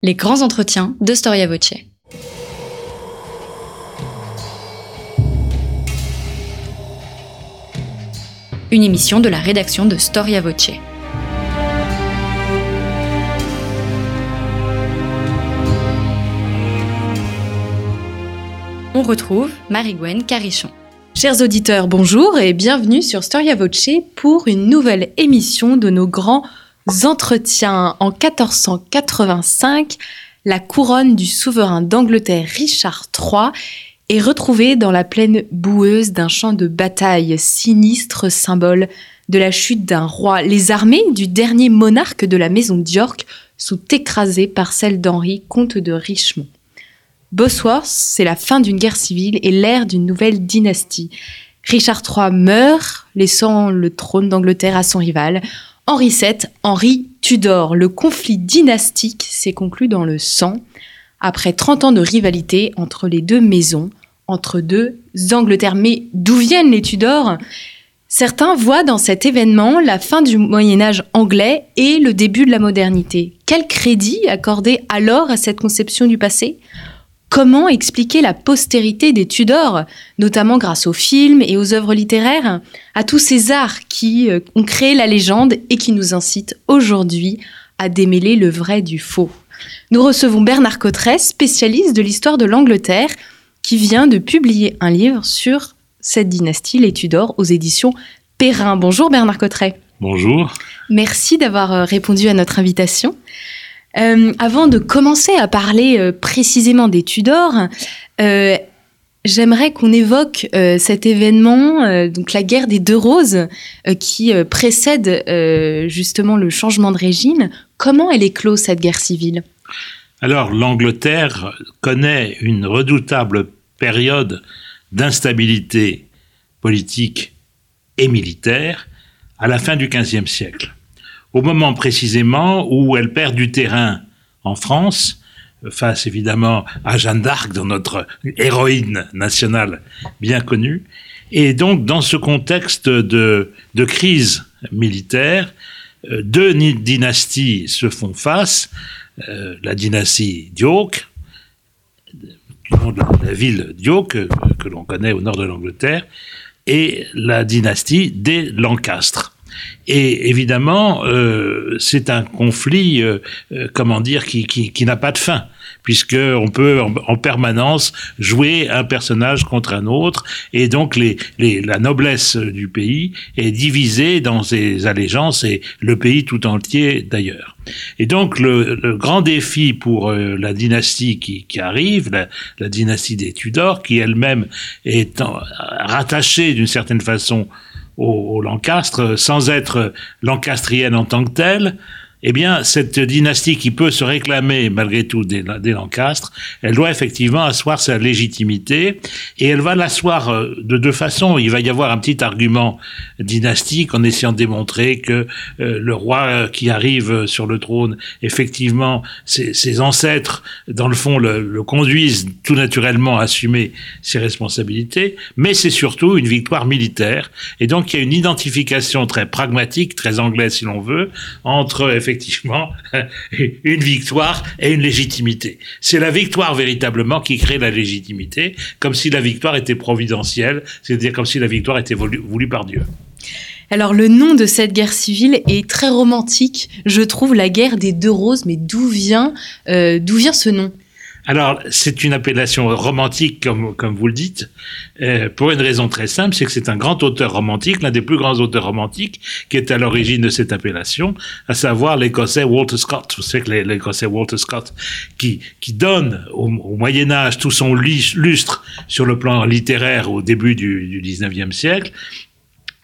Les grands entretiens de Storia Voce. Une émission de la rédaction de Storia Voce. On retrouve Marie-Gwen Carichon. Chers auditeurs, bonjour et bienvenue sur Storia Voce pour une nouvelle émission de nos grands. En 1485, la couronne du souverain d'Angleterre Richard III est retrouvée dans la plaine boueuse d'un champ de bataille, sinistre symbole de la chute d'un roi. Les armées du dernier monarque de la maison d'York sont écrasées par celles d'Henri, comte de Richmond. Bosworth, c'est la fin d'une guerre civile et l'ère d'une nouvelle dynastie. Richard III meurt, laissant le trône d'Angleterre à son rival. Henri VII, Henri Tudor. Le conflit dynastique s'est conclu dans le sang, après 30 ans de rivalité entre les deux maisons, entre deux Angleterres. Mais d'où viennent les Tudors? Certains voient dans cet événement la fin du Moyen Âge anglais et le début de la modernité. Quel crédit accorder alors à cette conception du passé? Comment expliquer la postérité des Tudors, notamment grâce aux films et aux œuvres littéraires, à tous ces arts qui euh, ont créé la légende et qui nous incitent aujourd'hui à démêler le vrai du faux Nous recevons Bernard Cotteret, spécialiste de l'histoire de l'Angleterre, qui vient de publier un livre sur cette dynastie, les Tudors, aux éditions Perrin. Bonjour Bernard Cotteret. Bonjour. Merci d'avoir euh, répondu à notre invitation. Euh, avant de commencer à parler euh, précisément des Tudors, euh, j'aimerais qu'on évoque cet événement, donc la guerre des deux roses, qui précède justement le changement de régime. Comment elle éclot cette guerre civile? Alors l'Angleterre connaît une redoutable période d'instabilité politique et militaire à la fin du XVe siècle au moment précisément où elle perd du terrain en France, face évidemment à Jeanne d'Arc, dans notre héroïne nationale bien connue. Et donc, dans ce contexte de, crise militaire, euh, deux dynasties se font face. Euh, la dynastie d'York, la ville d'York, que, que l'on connaît au nord de l'Angleterre, et la dynastie des Lancastres. Et évidemment, euh, c'est un conflit, euh, euh, comment dire, qui, qui, n'a pas de fin puisqu'on peut en, permanence jouer un personnage contre un autre, et donc la noblesse du pays est divisée dans ses allégeances, et le pays tout entier d'ailleurs. Et donc le, grand défi pour la dynastie qui, arrive, la, la, dynastie des Tudors, qui elle-même est rattachée d'une certaine façon au, Lancastre, sans être lancastrienne en tant que telle, eh bien, cette dynastie qui peut se réclamer malgré tout des, des Lancastres, elle doit effectivement asseoir sa légitimité et elle va l'asseoir euh, de deux façons. Il va y avoir un petit argument dynastique en essayant de démontrer que euh, le roi qui arrive sur le trône, effectivement, ses, ses ancêtres, dans le fond, le, le, conduisent tout naturellement à assumer ses responsabilités, mais c'est surtout une victoire militaire. Et donc, il y a une identification très pragmatique, très anglaise si l'on veut, entre effectivement une victoire et une légitimité. C'est la victoire véritablement qui crée la légitimité, comme si la victoire était providentielle, c'est-à-dire comme si la victoire était voulue, par Dieu. Alors le nom de cette guerre civile est très romantique, je trouve la guerre des deux roses, mais d'où vient, euh, d'où vient ce nom? Alors, c'est une appellation romantique, comme, comme vous le dites, euh, pour une raison très simple, c'est que c'est un grand auteur romantique, l'un des plus grands auteurs romantiques, qui est à l'origine de cette appellation, à savoir l'Écossais Walter Scott. Vous savez que l'Écossais Walter Scott, qui, qui donne au, Moyen Âge tout son lustre sur le plan littéraire au début du, du 19e siècle,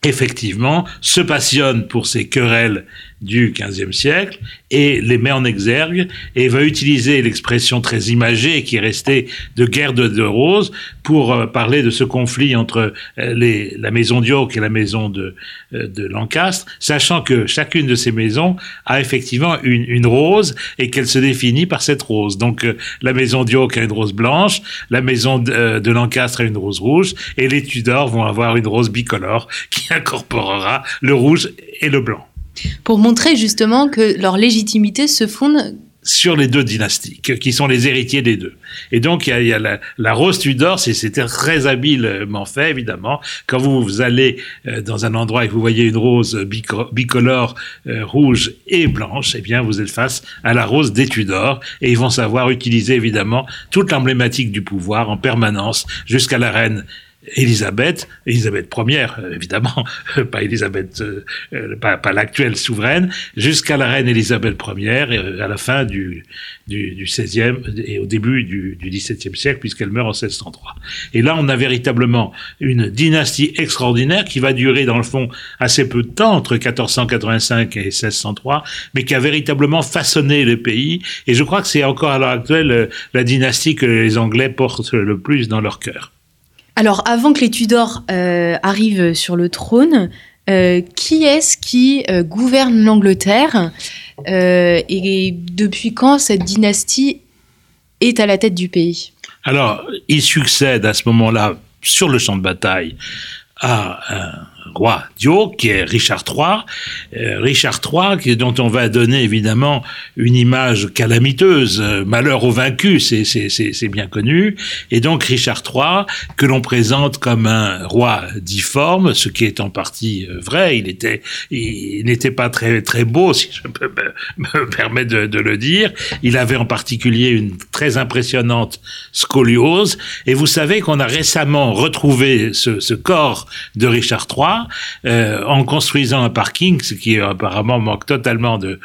effectivement, se passionne pour ces querelles du XVe siècle et les met en exergue et va utiliser l'expression très imagée qui est restée de guerre de, de roses pour euh, parler de ce conflit entre euh, les, la maison d'York et la maison de, euh, de Lancastre, sachant que chacune de ces maisons a effectivement une, une rose et qu'elle se définit par cette rose. Donc la maison d'York a une rose blanche, la maison de, de Lancastre a une rose rouge et les Tudors vont avoir une rose bicolore qui incorporera le rouge et le blanc pour montrer justement que leur légitimité se fonde sur les deux dynasties, qui sont les héritiers des deux. Et donc, il y a, la, rose Tudor, c'était très habilement fait, évidemment. Quand vous, allez euh, dans un endroit et que vous voyez une rose bicolore, euh, rouge et blanche, eh bien, vous êtes face à la rose des Tudors, et ils vont savoir utiliser, évidemment, toute l'emblématique du pouvoir en permanence, jusqu'à la reine Élisabeth, Élisabeth Ière, euh, évidemment, pas Élisabeth, euh, euh, pas, pas l'actuelle souveraine, jusqu'à la reine Élisabeth Ière, à la fin du, du, du 16e et au début du, du XVIIe siècle, puisqu'elle meurt en 1603. Et là, on a véritablement une dynastie extraordinaire qui va durer, dans le fond, assez peu de temps, entre 1485 et 1603, mais qui a véritablement façonné le pays. Et je crois que c'est encore à l'heure actuelle la dynastie que les Anglais portent le plus dans leur cœur. Alors, avant que les Tudors euh, arrivent sur le trône, euh, qui est-ce qui euh, gouverne l'Angleterre et depuis quand cette dynastie est à la tête du pays? Alors, il succède à ce moment-là sur le champ de bataille à roi Dio, qui est Richard III. Euh, Richard III, dont on va donner évidemment une image calamiteuse, euh, malheur aux vaincus, c'est bien connu. Et donc Richard III, que l'on présente comme un roi difforme, ce qui est en partie euh, vrai. Il il n'était pas très très beau, si je peux me, permettre de, le dire. Il avait en particulier une très impressionnante scoliose. Et vous savez qu'on a récemment retrouvé ce corps de Richard III euh, en construisant un parking, ce qui apparemment manque totalement de,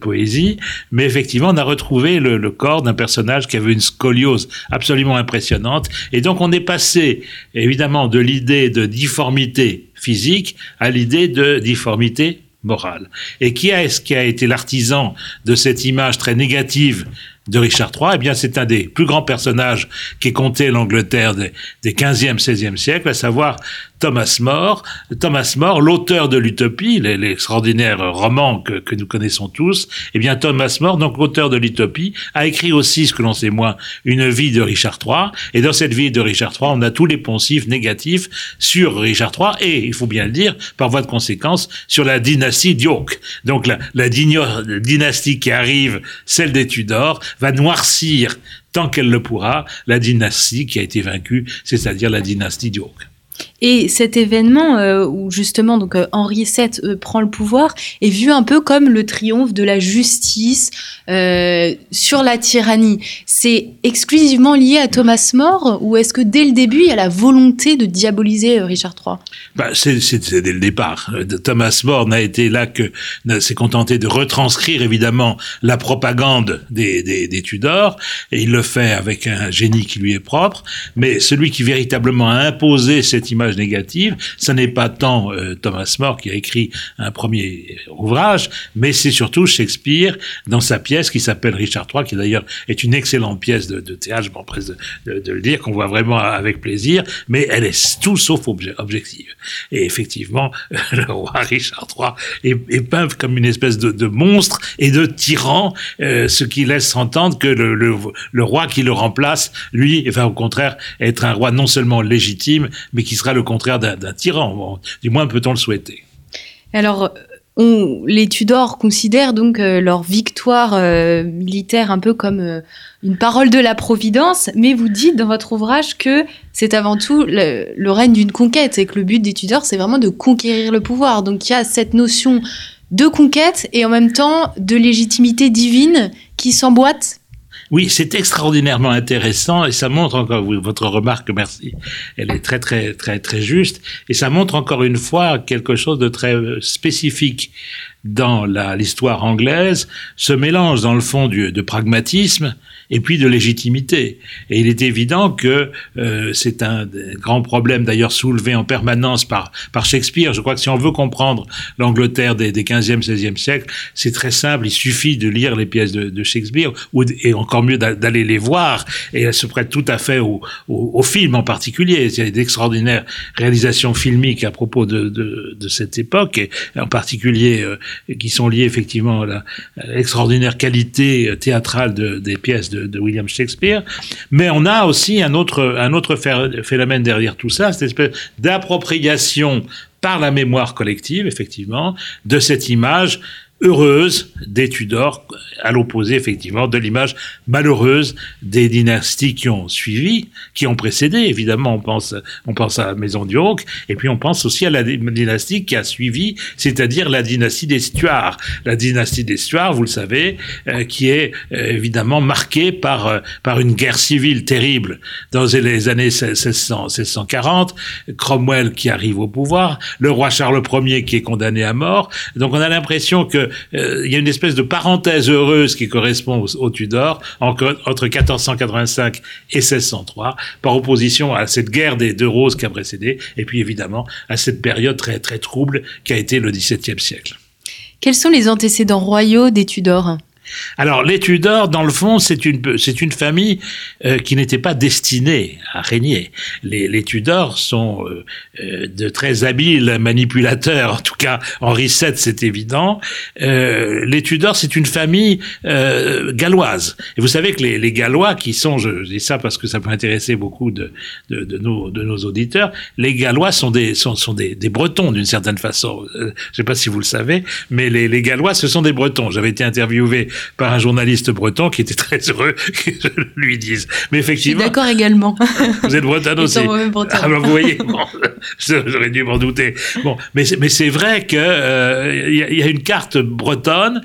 poésie. Mais effectivement, on a retrouvé le, le corps d'un personnage qui avait une scoliose absolument impressionnante. Et donc, on est passé, évidemment, de l'idée de difformité physique à l'idée de difformité morale. Et qui est-ce qui a été l'artisan de cette image très négative de Richard III, eh bien, c'est un des plus grands personnages qui compté l'Angleterre des, des 15e, 16e siècles, à savoir Thomas More. Thomas More, l'auteur de l'Utopie, l'extraordinaire roman que, nous connaissons tous, eh bien, Thomas More, donc l'auteur de l'Utopie, a écrit aussi, ce que l'on sait moins, une vie de Richard III. Et dans cette vie de Richard III, on a tous les poncifs négatifs sur Richard III et, il faut bien le dire, par voie de conséquence, sur la dynastie d'York. Donc, la dynastie qui arrive, celle des Tudors, va noircir tant qu'elle le pourra la dynastie qui a été vaincue, c'est-à-dire la dynastie d'York. Et cet événement euh, où justement donc euh, Henri VII euh, prend le pouvoir est vu un peu comme le triomphe de la justice sur la tyrannie. C'est exclusivement lié à Thomas More ou est-ce que dès le début il y a la volonté de diaboliser Richard III bah, c'est, dès le départ. Thomas More n'a été là que s'est contenté de retranscrire évidemment la propagande des, des, des Tudors et il le fait avec un génie qui lui est propre. Mais celui qui véritablement a imposé cette image négative, ce n'est pas tant euh, Thomas More qui a écrit un premier ouvrage, mais c'est surtout Shakespeare dans sa pièce qui s'appelle Richard III, qui d'ailleurs est une excellente pièce de, théâtre, je m'empresse de, de, le dire, qu'on voit vraiment avec plaisir, mais elle est tout sauf objective. Et effectivement, le roi Richard III est, peint comme une espèce de, monstre et de tyran, euh, ce qui laisse entendre que le, le, roi qui le remplace, lui, va au contraire être un roi non seulement légitime, mais qui sera le contraire d'un tyran. du moins peut-on le souhaiter. Alors, on, les Tudors considèrent donc euh, leur victoire euh, militaire un peu comme euh, une parole de la Providence, mais vous dites dans votre ouvrage que c'est avant tout le, le règne d'une conquête et que le but des Tudors, c'est vraiment de conquérir le pouvoir. Donc il y a cette notion de conquête et en même temps de légitimité divine qui s'emboîte oui, c'est extraordinairement intéressant et ça montre encore votre remarque, merci. Elle est très très très très juste et ça montre encore une fois quelque chose de très spécifique dans l'histoire anglaise, ce mélange dans le fond du, de pragmatisme et puis de légitimité. Et il est évident que euh, c'est un grand problème d'ailleurs soulevé en permanence par, par Shakespeare. Je crois que si on veut comprendre l'Angleterre des, des 15e, 16e siècles, c'est très simple, il suffit de lire les pièces de, de Shakespeare, ou, et encore mieux d'aller les voir, et elles se prêtent tout à fait au, au, au film en particulier. Il y a d'extraordinaires réalisations filmiques à propos de, de, de, cette époque, et en particulier euh, qui sont liées effectivement à l'extraordinaire qualité théâtrale de, des pièces de de, William Shakespeare. Mais on a aussi un autre, un autre phénomène derrière tout ça, cette espèce d'appropriation par la mémoire collective, effectivement, de cette image heureuse des Tudors, à l'opposé effectivement de l'image malheureuse des dynasties qui ont suivi, qui ont précédé. Évidemment, on pense, on pense à la maison du Rauque, et puis on pense aussi à la dynastie qui a suivi, c'est-à-dire la dynastie des Stuarts. La dynastie des Stuarts, vous le savez, euh, qui est euh, évidemment marquée par euh, par une guerre civile terrible dans les années 1600, 1640. Cromwell qui arrive au pouvoir, le roi Charles Ier qui est condamné à mort. Donc on a l'impression que euh, il y a une espèce de parenthèse heureuse qui correspond au, Tudor entre 1485 et 1603, par opposition à cette guerre des deux roses qui a précédé, et puis évidemment à cette période très très trouble qui a été le XVIIe siècle. Quels sont les antécédents royaux des Tudors? Alors, les Tudors, dans le fond, c'est une, c'est une famille euh, qui n'était pas destinée à régner. Les, Tudors sont euh, euh, de très habiles manipulateurs, en tout cas Henri VII, c'est évident. les Tudors, c'est une famille galloise. Et vous savez que les, Gallois, qui sont, je, dis ça parce que ça peut intéresser beaucoup de, de, nos, de nos auditeurs, les Gallois sont des, sont, sont des Bretons d'une certaine façon. je ne sais pas si vous le savez, mais les, les Gallois, ce sont des Bretons. J'avais été interviewé par un journaliste breton qui était très heureux que je lui dise. Mais effectivement. Je suis d'accord également. Vous êtes breton aussi. Ah ben vous voyez, bon, j'aurais dû m'en douter. Bon, mais mais c'est vrai que euh, y, a une carte bretonne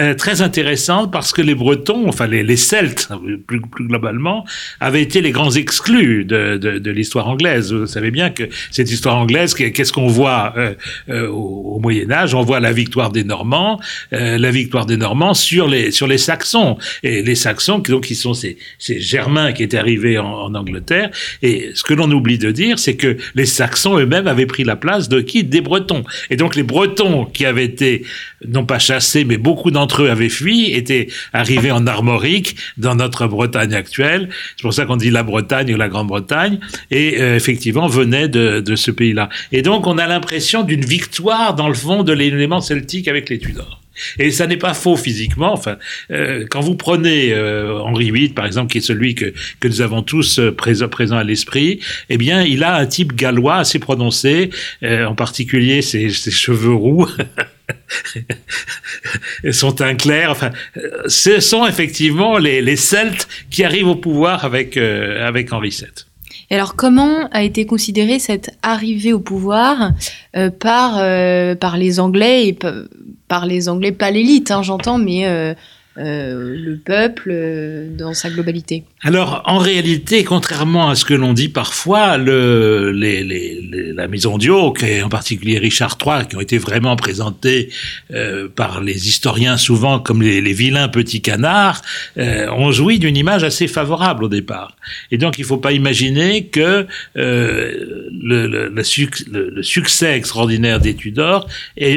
euh, très intéressante parce que les Bretons, enfin les, les Celtes plus, plus, globalement, avaient été les grands exclus de, de, de l'histoire anglaise. Vous savez bien que cette histoire anglaise, qu'est-ce qu'on voit euh, euh, au, au, Moyen Âge? On voit la victoire des Normands, la victoire des Normands sur les sur les Saxons et les Saxons donc qui sont ces, Germains qui étaient arrivés en, en Angleterre. Et ce que l'on oublie de dire, c'est que les Saxons eux-mêmes avaient pris la place de qui? Des Bretons. Et donc les Bretons qui avaient été non pas chassés, mais beaucoup d'entre eux avaient fui, étaient arrivés en Armorique dans notre Bretagne actuelle. C'est pour ça qu'on dit la Bretagne ou la Grande-Bretagne, et euh, effectivement venaient de, de ce pays-là. Et donc on a l'impression d'une victoire dans le fond de l'élément celtique avec les Tudors. Et ça n'est pas faux physiquement. Enfin, euh, quand vous prenez euh, Henri VIII, par exemple, qui est celui que, que nous avons tous euh, présent, présent à l'esprit, eh bien, il a un type gallois assez prononcé, euh, en particulier ses, ses cheveux roux. son teint clair, enfin, ce sont effectivement les, les Celtes qui arrivent au pouvoir avec, euh, avec Henri VII. Et alors, comment a été considérée cette arrivée au pouvoir euh, par, euh, par les Anglais et par les Anglais, pas l'élite, hein, j'entends, mais euh, le peuple euh, dans sa globalité Alors, en réalité, contrairement à ce que l'on dit parfois, la maison Dioc, et en particulier Richard III, qui ont été vraiment présentés euh, par les historiens souvent comme les, vilains petits canards, ont joui d'une image assez favorable au départ. Et donc, il ne faut pas imaginer que le, le, succès extraordinaire des Tudors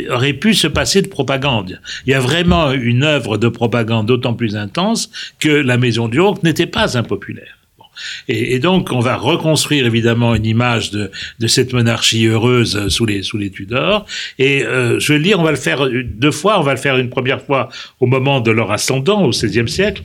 aurait pu se passer de propagande. Il y a vraiment une œuvre de propagande d'autant plus intense que la maison du York n'était pas impopulaire. Et, donc, on va reconstruire évidemment une image de, cette monarchie heureuse sous les, sous les Tudors. Et euh, je vais le dire, on va le faire deux fois. On va le faire une première fois au moment de leur ascendant, au XVIe siècle.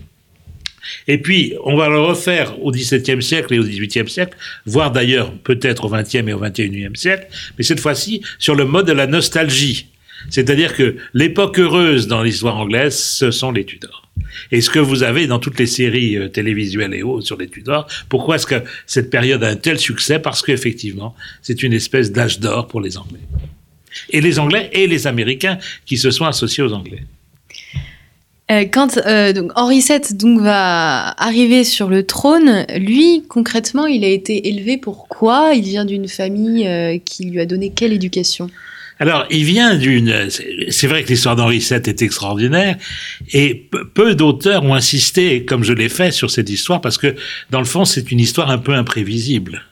Et puis, on va le refaire au XVIIe siècle et au XVIIIe siècle, voire d'ailleurs peut-être au XXe et au XXIe siècle, mais cette fois-ci sur le mode de la nostalgie. C'est-à-dire que l'époque heureuse dans l'histoire anglaise, ce sont les Tudors. Et ce que vous avez dans toutes les séries euh, télévisuelles et autres sur les Tudors, pourquoi est-ce que cette période a un tel succès? Parce qu'effectivement, c'est une espèce d'âge d'or pour les Anglais. Et les Anglais et les Américains qui se sont associés aux Anglais. Euh, quand euh, Henri VII donc va arriver sur le trône, lui concrètement, il a été élevé pour quoi? Il vient d'une famille qui lui a donné quelle éducation? Alors, il vient d'une. C'est vrai que l'histoire d'Henri VII est extraordinaire, et peu d'auteurs ont insisté, comme je l'ai fait, sur cette histoire, parce que, dans le fond, c'est une histoire un peu imprévisible.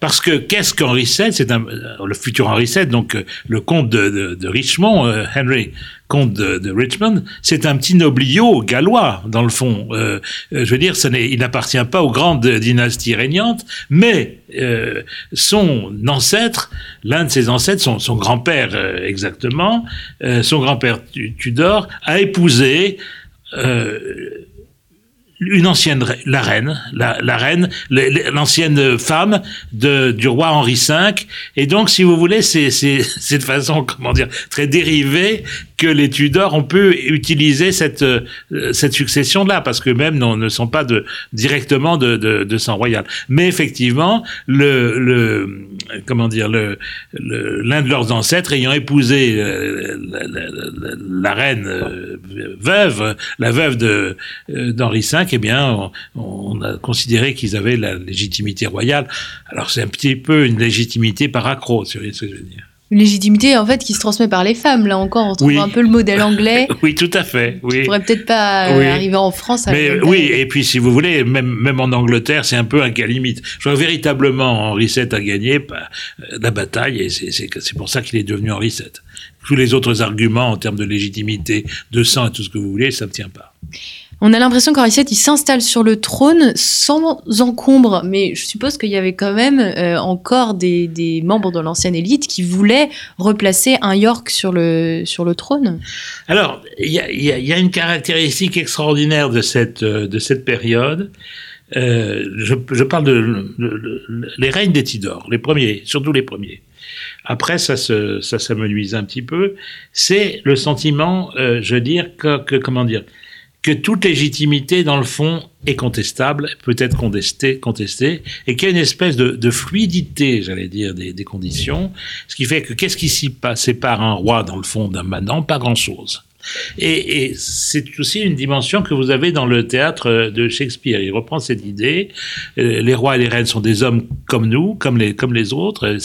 Parce que qu'est-ce qu'Henri VII C'est le futur Henri VII, donc le comte de, Richmond, euh, Henry, comte de, Richmond, c'est un petit nobliau gallois, dans le fond. Euh, je veux dire, il n'appartient pas aux grandes dynasties régnantes, mais euh, son ancêtre, l'un de ses ancêtres, son, grand-père euh, exactement, son grand-père Tudor, a épousé une ancienne la reine, la, la reine, l'ancienne femme de, du roi Henri V. Et donc, si vous voulez, c'est c'est de façon, comment dire, très dérivée que les Tudors ont pu utiliser cette euh, cette succession là parce que même non, ne sont pas de directement de, de, de sang royal mais effectivement le, le comment dire le l'un de leurs ancêtres ayant épousé euh, la, la, reine euh, veuve la veuve de d'Henri V eh bien on, on a considéré qu'ils avaient la légitimité royale alors c'est un petit peu une légitimité par accro si vous voyez ce que je veux dire une légitimité en fait qui se transmet par les femmes. Là encore, on trouve un peu le modèle anglais. oui, tout à fait. Oui. Qui pourrait peut-être pas euh, arriver en France. Mais oui, et puis si vous voulez, même même en Angleterre, c'est un peu un cas limite. Je crois que véritablement Henri VII a gagné bah, la bataille et c'est pour ça qu'il est devenu Henri VII. Tous les autres arguments en termes de légitimité, de sang et tout ce que vous voulez, ça ne tient pas. On a l'impression VII, il s'installe sur le trône sans encombre, mais je suppose qu'il y avait quand même euh, encore des, membres de l'ancienne élite qui voulaient replacer un York sur le, sur le trône. Alors, il y a, une caractéristique extraordinaire de cette, euh, de cette période. Euh, je, parle de, les règnes des Tidors, les premiers, surtout les premiers. Après, ça se, ça s'amenuise un petit peu. C'est le sentiment, je veux dire, que comment dire, que toute légitimité, dans le fond, est contestable, peut être contestée, contestée et qu'il y a une espèce de, fluidité, j'allais dire, des, conditions, ce qui fait que qu'est-ce qui s'y sépare un roi, dans le fond, d'un manant Pas grand-chose. Et, c'est aussi une dimension que vous avez dans le théâtre de Shakespeare. Il reprend cette idée. Euh, les rois et les reines sont des hommes comme nous, comme les, comme les autres.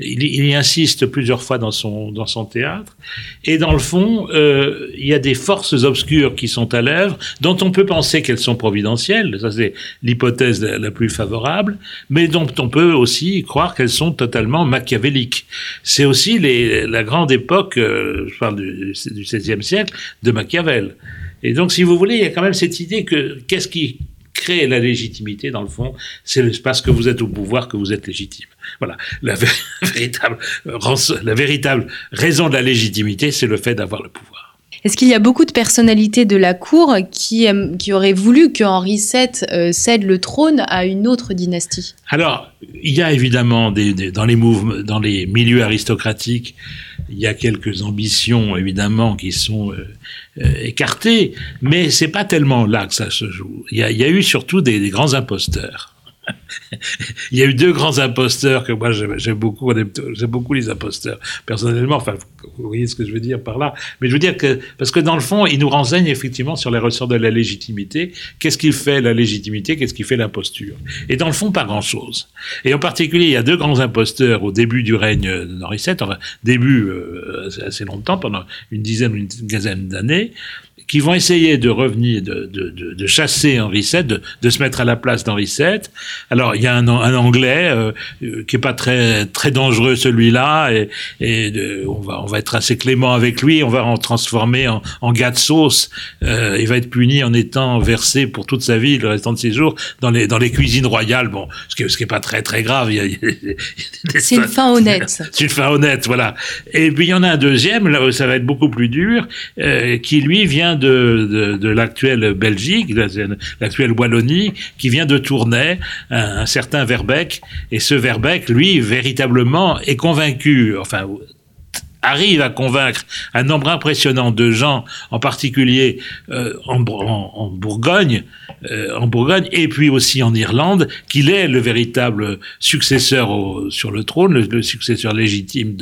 il, il, y insiste plusieurs fois dans son, dans son théâtre. Et dans le fond, euh, il y a des forces obscures qui sont à l'œuvre, dont on peut penser qu'elles sont providentielles. Ça, c'est l'hypothèse la, plus favorable. Mais dont on peut aussi croire qu'elles sont totalement machiavéliques. C'est aussi la grande époque, euh, je parle du, du 16e siècle de Machiavel. Et donc, si vous voulez, il y a quand même cette idée que qu'est-ce qui crée la légitimité, dans le fond, c'est parce que vous êtes au pouvoir que vous êtes légitime. Voilà. La, véritable, la véritable raison de la légitimité, c'est le fait d'avoir le pouvoir. Est-ce qu'il y a beaucoup de personnalités de la cour qui, qui auraient voulu que Henri VII euh, cède le trône à une autre dynastie? Alors, il y a évidemment des, dans, les mouvements, dans les milieux aristocratiques, il y a quelques ambitions évidemment qui sont euh, euh, écartées, mais c'est pas tellement là que ça se joue. Il y a, il y a eu surtout des, des grands imposteurs. il y a eu deux grands imposteurs que moi j'aime beaucoup, j'aime beaucoup les imposteurs personnellement. Enfin, vous voyez ce que je veux dire par là. Mais je veux dire que parce que dans le fond, ils nous renseignent effectivement sur les ressorts de la légitimité. Qu'est-ce qui fait la légitimité? Qu'est-ce qui fait l'imposture? Et dans le fond, pas grand-chose. Et en particulier, il y a deux grands imposteurs au début du règne de Henri VII, enfin début euh, assez longtemps, pendant une dizaine ou une quinzaine d'années qui vont essayer de revenir, de, de, de, de chasser Henri VII, de, se mettre à la place d'Henri VII. Alors il y a un, un Anglais euh, qui est pas très très dangereux celui-là, et, et on va on va être assez clément avec lui, on va en transformer en, en gars de sauce. Euh, il va être puni en étant versé pour toute sa vie, le restant de ses jours, dans les dans les cuisines royales. Bon, ce qui ce qui est pas très très grave. C'est une fin honnête. C'est une fin honnête, voilà. Et puis il y en a un deuxième, là où ça va être beaucoup plus dur, euh, qui lui vient de, de, l'actuelle Belgique, l'actuelle Wallonie, qui vient de Tournai, un, un certain Verbeck. Et ce Verbeck, lui, véritablement, est convaincu, enfin, arrive à convaincre un nombre impressionnant de gens, en particulier euh, en, Bourgogne, euh, en Bourgogne, et puis aussi en Irlande, qu'il est le véritable successeur sur le trône, le, successeur légitime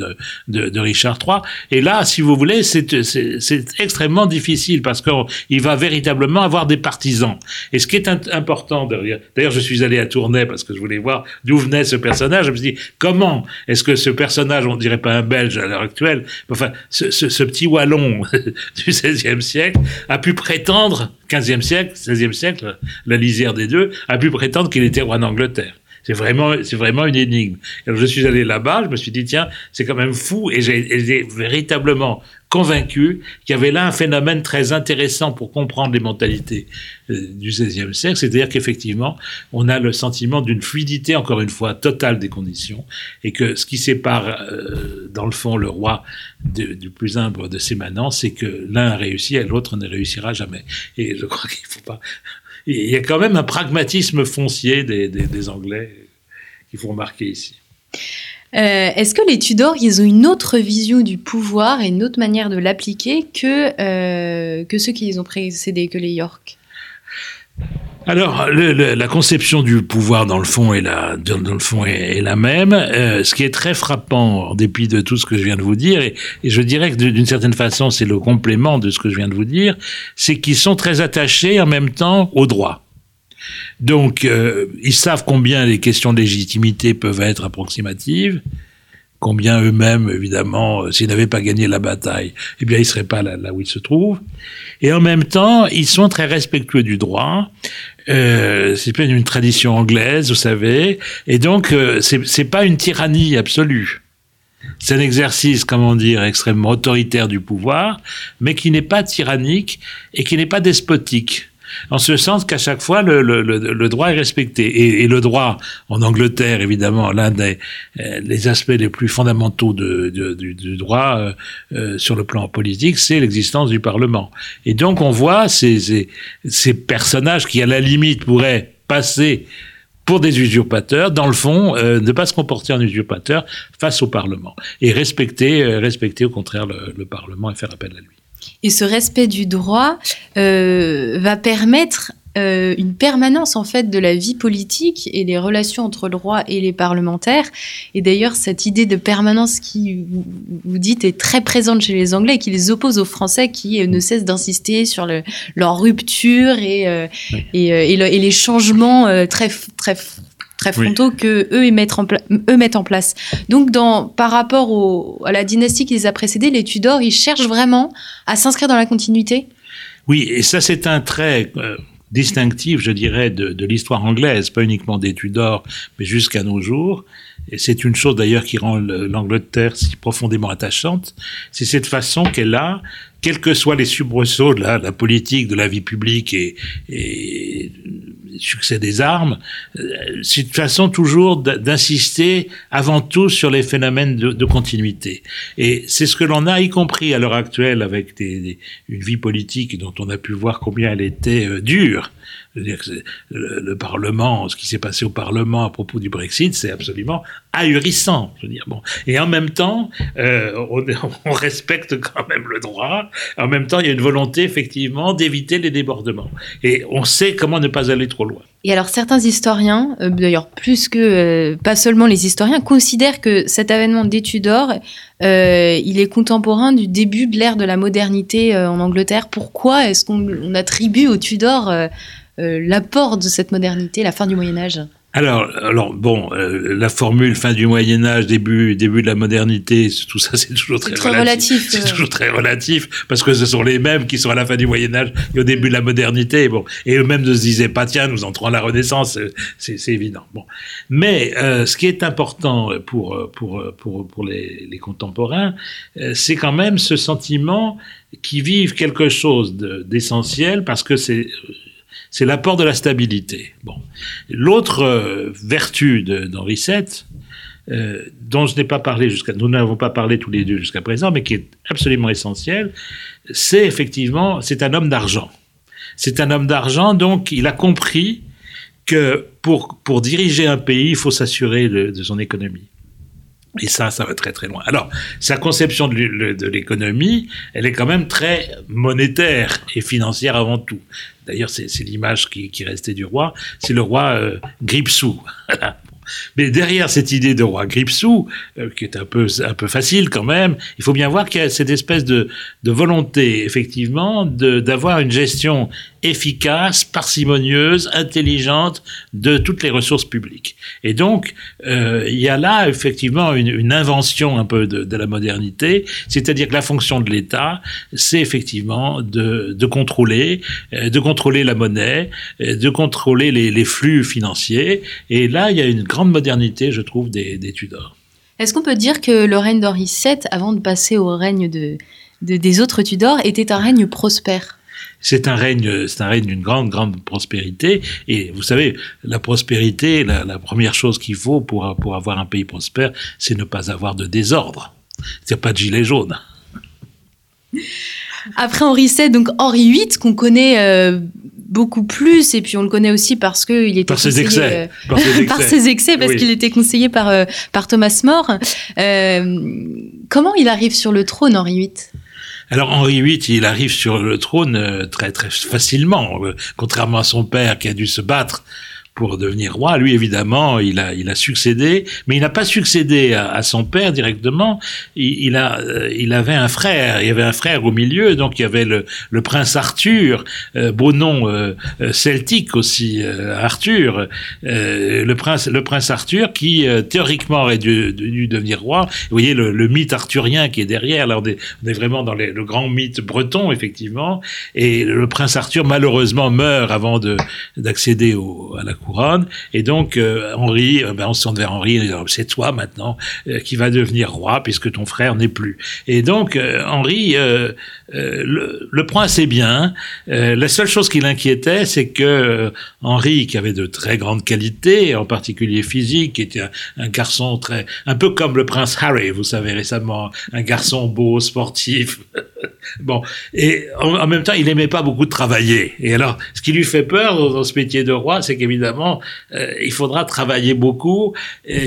de, Richard III. Et là, si vous voulez, c'est extrêmement difficile parce qu'il va véritablement avoir des partisans. Et ce qui est important, d'ailleurs, je suis allé à Tournai parce que je voulais voir d'où venait ce personnage. Je me suis dit, comment est-ce que ce personnage, on dirait pas un Belge à l'heure actuelle, enfin, ce, petit wallon du XVIe siècle a pu prétendre, XVe siècle, XVIe siècle, la lisière des deux, a pu prétendre qu'il était roi d'Angleterre. C'est vraiment, c'est vraiment une énigme. Alors, je suis allé là-bas, je me suis dit, tiens, c'est quand même fou, et j'ai véritablement convaincu qu'il y avait là un phénomène très intéressant pour comprendre les mentalités euh, du XVIe siècle, c'est-à-dire qu'effectivement, on a le sentiment d'une fluidité, encore une fois, totale des conditions, et que ce qui sépare, euh, dans le fond, le roi du plus humble de ses manants, c'est que l'un a réussi et l'autre ne réussira jamais. Et je crois qu'il ne faut pas il y a quand même un pragmatisme foncier des, Anglais qu'il faut remarquer ici. Euh, est-ce que les Tudors, ils ont une autre vision du pouvoir et une autre manière de l'appliquer que, euh, que ceux qui les ont précédés, que les York alors, la conception du pouvoir dans le fond est la, dans le fond est, la même. Euh, ce qui est très frappant, en dépit de tout ce que je viens de vous dire, et, je dirais que d'une certaine façon, c'est le complément de ce que je viens de vous dire, c'est qu'ils sont très attachés en même temps au droit. Donc, euh, ils savent combien les questions de légitimité peuvent être approximatives combien eux-mêmes, évidemment, euh, s'ils n'avaient pas gagné la bataille, eh bien, ils seraient pas là, là, où ils se trouvent. Et en même temps, ils sont très respectueux du droit. Euh, c'est une tradition anglaise, vous savez, et donc euh, c'est pas une tyrannie absolue. C'est un exercice, comment dire, extrêmement autoritaire du pouvoir, mais qui n'est pas tyrannique et qui n'est pas despotique en ce sens qu'à chaque fois, le, droit est respecté. Et, le droit, en Angleterre, évidemment, l'un des euh, les aspects les plus fondamentaux du, droit euh, euh, sur le plan politique, c'est l'existence du Parlement. Et donc, on voit ces, ces, ces personnages qui, à la limite, pourraient passer pour des usurpateurs, dans le fond, ne pas se comporter en usurpateur face au Parlement et respecter, respecter au contraire le Parlement et faire appel à lui. Et ce respect du droit euh, va permettre euh, une permanence en fait de la vie politique et les relations entre le roi et les parlementaires. Et d'ailleurs, cette idée de permanence qui, vous, dites, est très présente chez les Anglais, qui les oppose aux Français, qui euh, ne cessent d'insister sur le, leur rupture et, et, et, les changements très très très frontaux que eux, ils mettent en eux mettent en place. Donc, dans, par rapport au, à la dynastie qui les a précédés, les Tudors, ils cherchent vraiment à s'inscrire dans la continuité? Oui, et ça, c'est un trait euh, distinctif, je dirais, de, de l'histoire anglaise, pas uniquement des Tudors, mais jusqu'à nos jours. Et c'est une chose d'ailleurs qui rend l'Angleterre si profondément attachante, c'est cette façon qu'elle a, quels que soient les soubresauts de la, la politique, de la vie publique et, et succès des armes, euh, c'est une façon toujours d'insister avant tout sur les phénomènes de, continuité. Et c'est ce que l'on a, y compris à l'heure actuelle, avec des, une vie politique dont on a pu voir combien elle était euh, dure dire que le, Parlement, ce qui s'est passé au Parlement à propos du Brexit, c'est absolument ahurissant. Je veux dire, bon. Et en même temps, euh, on, respecte quand même le droit. En même temps, il y a une volonté, effectivement, d'éviter les débordements. Et on sait comment ne pas aller trop loin. Et alors, certains historiens, euh, d'ailleurs plus que, euh, pas seulement les historiens, considèrent que cet avènement des Tudors, il est contemporain du début de l'ère de la modernité en Angleterre. Pourquoi est-ce qu'on attribue aux Tudors l'apport de cette modernité, la fin du Moyen Âge alors, alors bon, euh, la formule fin du Moyen Âge, début, début de la modernité, tout ça, c'est toujours très, relatif. C'est euh. toujours très relatif parce que ce sont les mêmes qui sont à la fin du Moyen Âge et au début de la modernité. Bon, et eux-mêmes ne se disaient pas tiens, nous entrons à la Renaissance, c'est évident. Bon, mais ce qui est important pour pour pour pour les, les contemporains, c'est quand même ce sentiment qu'ils vivent quelque chose d'essentiel parce que c'est c'est l'apport de la stabilité. Bon. L'autre euh, vertu d'Henri VII, euh, dont je n'ai pas parlé jusqu'à, nous n'avons pas parlé tous les deux jusqu'à présent, mais qui est absolument essentiel, c'est effectivement, c'est un homme d'argent. C'est un homme d'argent, donc il a compris que pour, pour diriger un pays, il faut s'assurer de, de son économie. Et ça, ça va très très loin. Alors, sa conception de l'économie, elle est quand même très monétaire et financière avant tout. D'ailleurs, c'est l'image qui, restait du roi. C'est le roi euh, Gripsou. Mais derrière cette idée de roi Gripsou, euh, qui est un peu, un peu facile quand même, il faut bien voir qu'il y a cette espèce de volonté, effectivement, d'avoir une gestion efficace, parcimonieuse, intelligente de toutes les ressources publiques. Et donc, euh, il y a là effectivement une, invention un peu de, la modernité, c'est-à-dire que la fonction de l'État, c'est effectivement de, contrôler, euh, de contrôler la monnaie, euh, de contrôler les, flux financiers. Et là, il y a une grande modernité, je trouve, des, Tudors. Est-ce qu'on peut dire que le règne d'Henri VII, avant de passer au règne de, des autres Tudors, était un règne prospère? C'est un règne, c'est un règne d'une grande, grande prospérité. Et vous savez, la prospérité, la, première chose qu'il faut pour, pour avoir un pays prospère, c'est ne pas avoir de désordre. C'est pas de gilet jaune. Après Henri VII, donc Henri VIII, qu'on connaît euh, beaucoup plus, et puis on le connaît aussi parce qu'il était par ses conseillé, excès, euh, par ses excès, parce qu'il était conseillé par, euh, par Thomas More. Euh, comment il arrive sur le trône, Henri VIII alors Henri VIII, il arrive sur le trône très très facilement, contrairement à son père qui a dû se battre pour devenir roi. Lui, évidemment, il a, il a succédé, mais il n'a pas succédé à, son père directement. Il, a, euh, il avait un frère. Il y avait un frère au milieu, donc il y avait le, le prince Arthur, euh, beau nom euh, celtique aussi, Arthur, le prince, le prince Arthur, qui théoriquement aurait dû, devenir roi. Vous voyez le, mythe arthurien qui est derrière. Là, on est, on est vraiment dans le grand mythe breton, effectivement. Et le prince Arthur, malheureusement, meurt avant de d'accéder à la cour couronne. Et donc, euh, Henri, euh, ben, on se tourne vers Henri, c'est toi maintenant euh, qui va devenir roi puisque ton frère n'est plus. Et donc, Henri le, le, prend bien. la seule chose qui l'inquiétait, c'est que Henri, qui avait de très grandes qualités, en particulier physique, qui était un, garçon très, un peu comme le prince Harry, vous savez récemment, un garçon beau, sportif. bon, et en, même temps, il n'aimait pas beaucoup travailler. Et alors, ce qui lui fait peur dans ce métier de roi, c'est qu'évidemment euh, il faudra travailler beaucoup.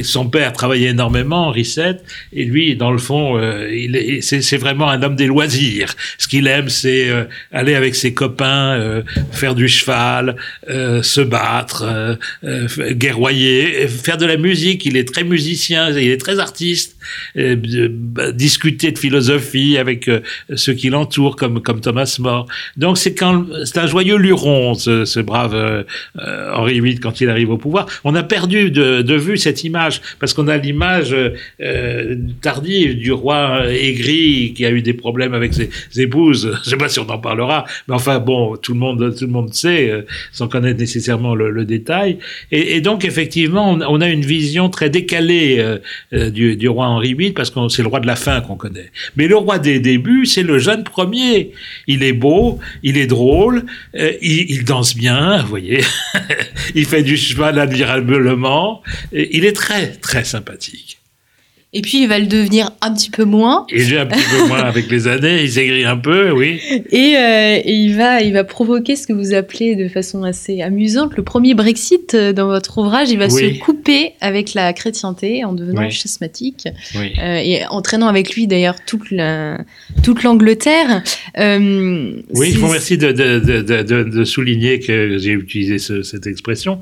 Son père travaillait énormément, Henri VII, et lui, dans le fond, euh, c'est, vraiment un homme des loisirs. Ce qu'il aime, c'est euh, aller avec ses copains, faire du cheval, se battre, guerroyer, faire de la musique. Il est très musicien, il est très artiste. Bah, discuter de philosophie avec ceux qui l'entourent, comme Thomas More. Donc c'est quand un joyeux luron, ce brave Henri VIII quand il arrive au pouvoir. On a perdu de, vue cette image parce qu'on a l'image euh, tardive du roi aigri qui a eu des problèmes avec ses, épouses. Je sais pas si on en parlera, mais enfin bon, tout le monde, tout le monde sait, euh, sans connaître nécessairement le, détail. Et, donc effectivement, on, a une vision très décalée euh, du, roi Henri VIII parce que c'est le roi de la fin qu'on connaît. Mais le roi des débuts, c'est le jeune premier. Il est beau, il est drôle, il, il danse bien, vous voyez. il fait du cheval admirablement. Et il est très, très sympathique. Et puis il va le devenir un petit peu moins. Il est un petit peu moins avec les années, il s'aigrit un peu, oui. Et, euh, il, va, il va provoquer ce que vous appelez de façon assez amusante le premier Brexit euh, dans votre ouvrage. Il va se couper avec la chrétienté en devenant schismatique euh, et entraînant avec lui d'ailleurs toute l'Angleterre. oui, je vous remercie de, de, de, de souligner que j'ai utilisé cette expression.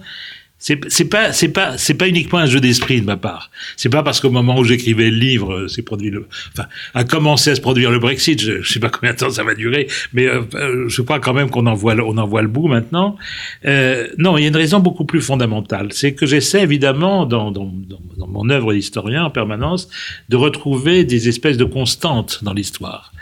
C'est pas c'est pas c'est pas uniquement un jeu d'esprit de ma part. C'est pas parce qu'au moment où j'écrivais le livre, euh, c'est produit le, enfin, a commencé à se produire le Brexit. Je, je sais pas combien de temps ça va durer, mais euh, euh, je crois quand même qu'on en voit le, on en voit le bout maintenant. Euh, non, il y a une raison beaucoup plus fondamentale, c'est que j'essaie évidemment dans, dans, dans, dans mon œuvre d'historien en permanence de retrouver des espèces de constantes dans l'histoire.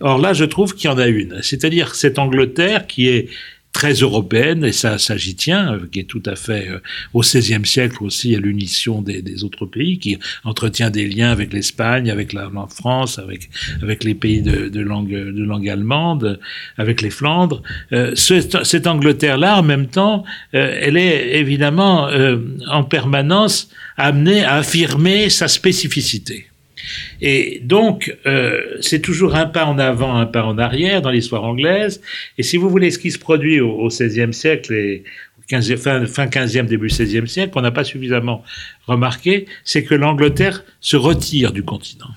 Or là, je trouve qu'il y en a une, c'est-à-dire cette Angleterre qui est très européenne, et ça, ça j'y tient, qui est tout à fait euh, au XVIe siècle aussi à l'unition des, des, autres pays, qui entretient des liens avec l'Espagne, avec la, France, avec avec les pays de, de, langue de langue allemande, avec les Flandres. Euh, cette, Angleterre-là, en même temps, euh, elle est évidemment euh, en permanence amenée à affirmer sa spécificité. Et donc, euh, c'est toujours un pas en avant, un pas en arrière dans l'histoire anglaise. Et si vous voulez, ce qui se produit au, XVIe siècle et 15, fin, fin 15e, début 16e siècle, qu'on n'a pas suffisamment remarqué, c'est que l'Angleterre se retire du continent.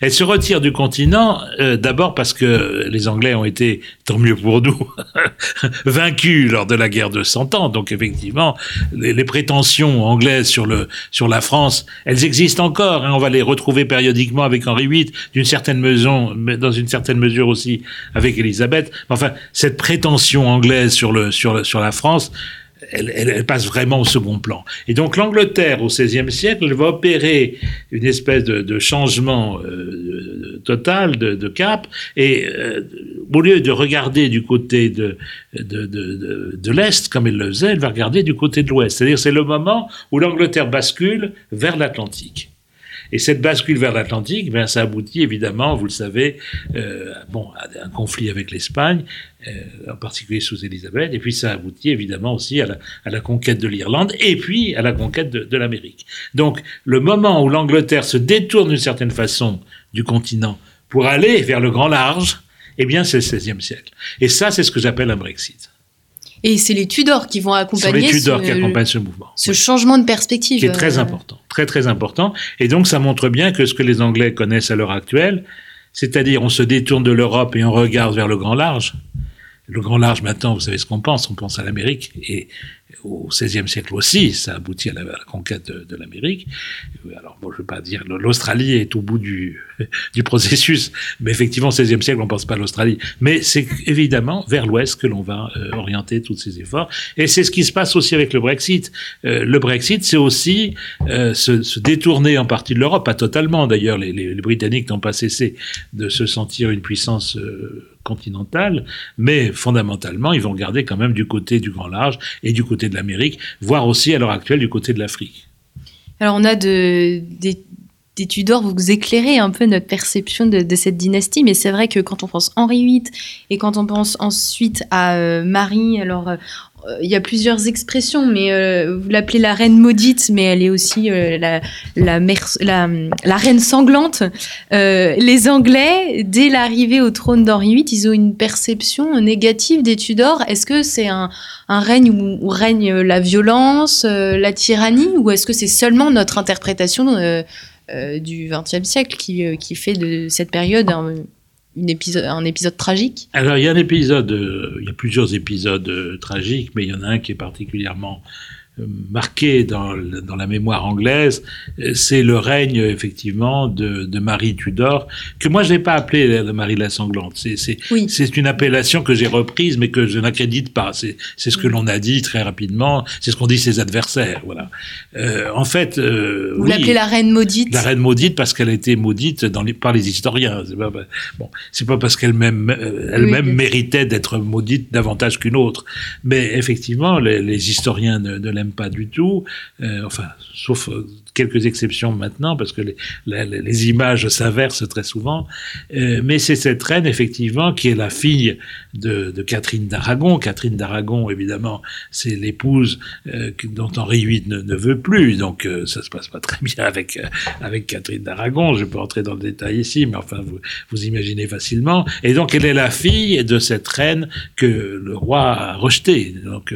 Elle se retire du continent euh, d'abord parce que les Anglais ont été, tant mieux pour nous, vaincus lors de la guerre de Cent Ans. Donc effectivement, les, prétentions anglaises sur, le, sur la France, elles existent encore. Hein. On va les retrouver périodiquement avec Henri VIII, d'une certaine mesure, dans une certaine mesure aussi avec Élisabeth. Enfin, cette prétention anglaise sur, le, sur, sur la France, elle, passe vraiment au second plan. Et donc l'Angleterre au XVIe siècle elle va opérer une espèce de, changement euh, total de, de, cap, et euh, au lieu de regarder du côté de, de, de l'Est comme elle le faisait, elle va regarder du côté de l'Ouest. C'est-à-dire c'est le moment où l'Angleterre bascule vers l'Atlantique. Et cette bascule vers l'Atlantique, ben, ça aboutit évidemment, vous le savez, euh, bon, à un conflit avec l'Espagne, euh, en particulier sous Élisabeth, et puis ça aboutit évidemment aussi à la, conquête de l'Irlande, et puis à la conquête de, de l'Amérique. Donc le moment où l'Angleterre se détourne d'une certaine façon du continent pour aller vers le grand large, eh bien c'est le XVIe siècle. Et ça, c'est ce que j'appelle un Brexit. Et c'est les Tudors qui vont accompagner les Tudors ce, qui accompagnent ce mouvement. Ce changement de perspective. Qui est très important, très très important. Et donc ça montre bien que ce que les Anglais connaissent à l'heure actuelle, c'est-à-dire on se détourne de l'Europe et on regarde vers le grand large. Le grand large, maintenant, vous savez ce qu'on pense, on pense à l'Amérique, et au XVIe siècle aussi, ça aboutit à la, conquête de, l'Amérique. Alors, bon, je ne veux pas dire l'Australie est au bout du, processus, mais effectivement, au XVIe siècle, on ne pense pas à l'Australie. Mais c'est évidemment vers l'Ouest que l'on va euh, orienter tous ces efforts. Et c'est ce qui se passe aussi avec le Brexit. Euh, le Brexit, c'est aussi euh, se, détourner en partie de l'Europe, pas totalement d'ailleurs. Les Britanniques n'ont pas cessé de se sentir une puissance continentale, mais fondamentalement, ils vont garder quand même du côté du grand large et du côté de l'Amérique, voire aussi à l'heure actuelle du côté de l'Afrique. Alors on a de, des, des Tudors, vous éclairez un peu notre perception de, de cette dynastie, mais c'est vrai que quand on pense Henri VIII et quand on pense ensuite à euh, Marie, alors euh, il y a plusieurs expressions, mais euh, vous l'appelez la reine maudite, mais elle est aussi euh, la, reine sanglante. Euh, les Anglais, dès l'arrivée au trône d'Henri VIII, ils ont une perception négative des Tudors. Est-ce que c'est un, règne où, règne la violence, la tyrannie, ou est-ce que c'est seulement notre interprétation du XXe siècle qui, qui, fait de cette période un, une épisode, un épisode tragique? Alors, il y a un épisode, euh, il y a plusieurs épisodes euh, tragiques, mais il y en a un qui est particulièrement marqué dans, dans, la mémoire anglaise, c'est le règne effectivement de, de, Marie Tudor, que moi je n'ai pas appelé la Marie la sanglante. C'est oui. une appellation que j'ai reprise, mais que je n'accrédite pas. C'est ce que l'on a dit très rapidement, c'est ce qu'ont dit ses adversaires. Voilà. Euh, en fait, euh, vous oui, l'appelez la reine maudite. La reine maudite parce qu'elle a été maudite dans les, par les historiens. C'est pas bon, c'est pas parce qu'elle-même elle-même oui, méritait d'être maudite davantage qu'une autre, mais effectivement les, les historiens ne, ne pas du tout, euh, enfin, sauf quelques exceptions maintenant, parce que les, images s'inversent très souvent, euh, mais c'est cette reine, effectivement, qui est la fille de, Catherine d'Aragon. Catherine d'Aragon, évidemment, c'est l'épouse euh, dont Henri VIII ne, veut plus, donc euh, ça se passe pas très bien avec, avec Catherine d'Aragon, je peux entrer dans le détail ici, mais enfin, vous, imaginez facilement, et donc elle est la fille de cette reine que le roi a rejetée, donc,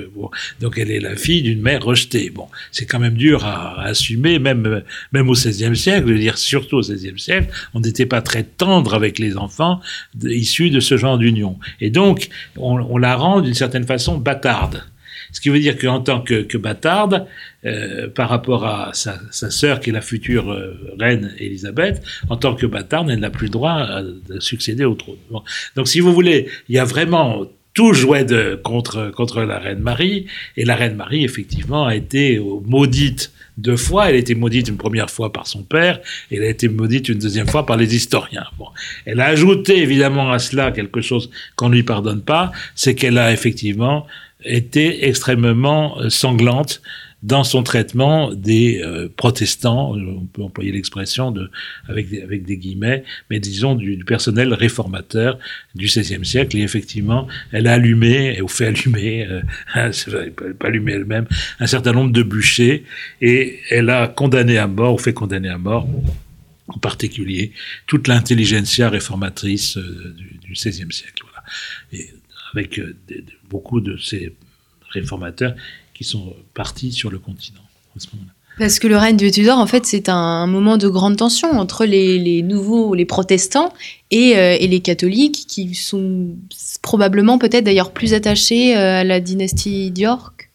donc elle est la fille d'une mère rejetée. Bon, c'est quand même dur à, à assumer, même, même au XVIe siècle, je veux dire surtout au XVIe siècle, on n'était pas très tendre avec les enfants issus de ce genre d'union. Et donc, on, la rend d'une certaine façon bâtarde. Ce qui veut dire qu'en tant que, bâtarde, euh, par rapport à sa, sa sœur qui est la future euh, reine Élisabeth, en tant que bâtarde, elle n'a plus le droit à, de succéder au trône. Donc si vous voulez, il y a vraiment tout jouait de, contre, contre la reine Marie, et la reine Marie, effectivement, a été maudite deux fois. Elle a été maudite une première fois par son père, et elle a été maudite une deuxième fois par les historiens. Bon. Elle a ajouté évidemment à cela quelque chose qu'on ne lui pardonne pas, c'est qu'elle a effectivement été extrêmement sanglante dans son traitement des euh, protestants, on peut employer l'expression de, avec, des, guillemets, mais disons du, personnel réformateur du XVIe siècle. Et effectivement, elle a allumé, ou fait allumer, euh, pas allumé elle-même, un certain nombre de bûchers, et elle a condamné à mort, ou fait condamner à mort, en particulier, toute l'intelligentsia réformatrice euh, du, XVIe siècle. Et avec euh, beaucoup de ces réformateurs qui sont partis sur le continent à ce moment-là. Parce que le règne de Tudor, en fait, c'est un moment de grande tension entre les, les nouveaux, les protestants et, euh, et, les catholiques, qui sont probablement peut-être d'ailleurs plus attachés euh, à la dynastie d'York.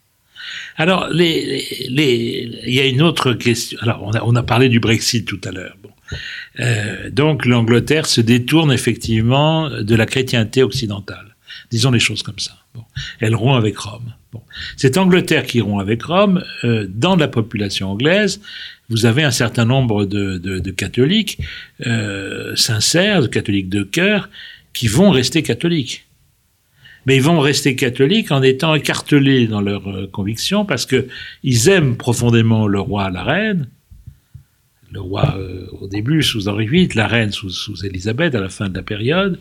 Alors, les, les, les, il y a une autre question. Alors, on a, on a parlé du Brexit tout à l'heure. Bon. Euh, donc, l'Angleterre se détourne effectivement de la chrétienté occidentale. Disons les choses comme ça. Bon. Elle rompt avec Rome. Bon. C'est Angleterre qui rompt avec Rome. Euh, dans la population anglaise, vous avez un certain nombre de, catholiques euh, sincères, de catholiques de cœur, qui vont rester catholiques. Mais ils vont rester catholiques en étant écartelés dans leurs euh, convictions parce que ils aiment profondément le roi, la reine, le roi au début sous Henri VIII, la reine sous, sous Élisabeth à la fin de la période,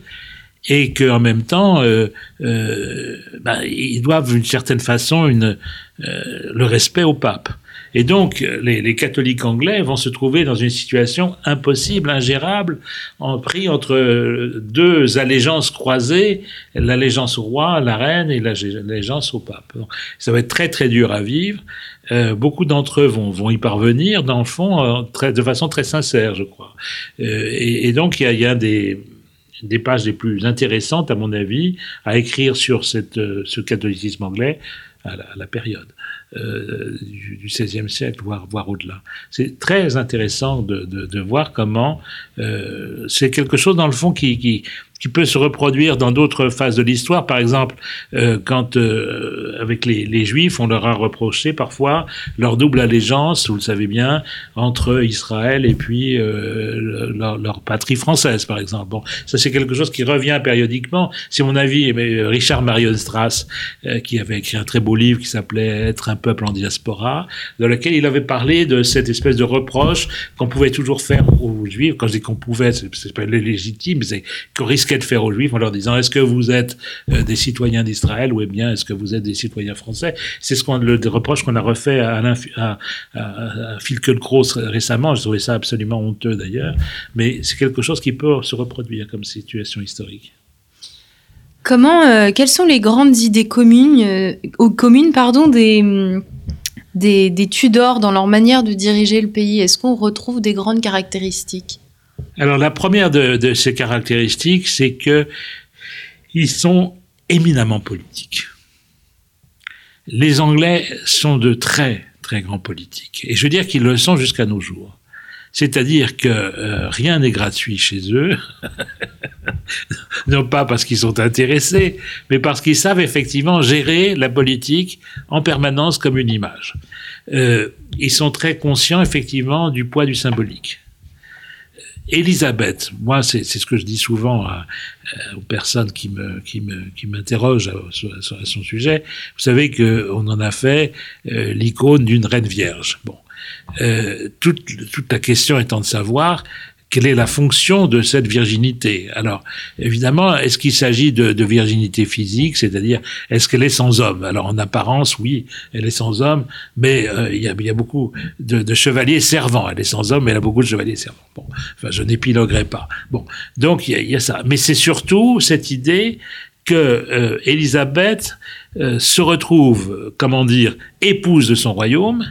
et qu'en même temps, euh, euh, ben, ils doivent d'une certaine façon une, euh, le respect au pape. Et donc, les, les, catholiques anglais vont se trouver dans une situation impossible, ingérable, en pris entre deux allégeances croisées, l'allégeance au roi, la reine, et l'allégeance au pape. ça va être très très dur à vivre. Euh, beaucoup d'entre eux vont, vont y parvenir, dans le fond, euh, très, de façon très sincère, je crois. Euh, et, et, donc, il y a, y a des, des pages les plus intéressantes, à mon avis, à écrire sur euh, ce catholicisme anglais à la, à la période. Euh, du, XVIe siècle, voire, au-delà. C'est très intéressant de, voir comment euh, c'est quelque chose dans le fond qui, qui, peut se reproduire dans d'autres phases de l'histoire. Par exemple, euh, quand avec les, Juifs, on leur a reproché parfois leur double allégeance, vous le savez bien, entre Israël et puis leur, patrie française, par exemple. Bon, ça c'est quelque chose qui revient périodiquement. C'est mon avis, mais Richard Marion Strass, qui avait écrit un très beau livre qui s'appelait Être un peuple en diaspora, dans lequel il avait parlé de cette espèce de reproche qu'on pouvait toujours faire aux Juifs. Quand je dis qu'on pouvait, c'est pas légitime, c'est qu'on risquait de faire aux Juifs en leur disant est-ce que vous êtes euh, des citoyens d'Israël ou bien est-ce que vous êtes des citoyens français? C'est ce le reproche qu'on a refait à, Alain, à, récemment. J'ai trouvé ça absolument honteux d'ailleurs, mais c'est quelque chose qui peut se reproduire comme situation historique. Comment, euh, quelles sont les grandes idées communes, euh, communes pardon, des, Tudors dans leur manière de diriger le pays? Est-ce qu'on retrouve des grandes caractéristiques? Alors la première de, de ces caractéristiques, c'est que ils sont éminemment politiques. Les Anglais sont de très très grands politiques, et je veux dire qu'ils le sont jusqu'à nos jours. C'est-à-dire que euh, rien n'est gratuit chez eux, non pas parce qu'ils sont intéressés, mais parce qu'ils savent effectivement gérer la politique en permanence comme une image. Euh, ils sont très conscients effectivement du poids du symbolique. Elisabeth, moi c'est ce que je dis souvent à, à, aux personnes qui me qui me qui m'interrogent à, son sujet. Vous savez que on en a fait euh, l'icône d'une reine vierge. Bon, euh, toute la question étant de savoir quelle est la fonction de cette virginité Alors, évidemment, est-ce qu'il s'agit de, virginité physique, c'est-à-dire est-ce qu'elle est sans homme? Alors, en apparence, oui, elle est sans homme, mais euh, il, y a, beaucoup de, chevaliers servants. Elle est sans homme, mais elle a beaucoup de chevaliers servants. Bon, enfin, je n'épiloguerai pas. Bon, donc il y, a, ça. Mais c'est surtout cette idée que euh, Élisabeth se retrouve, comment dire, épouse de son royaume,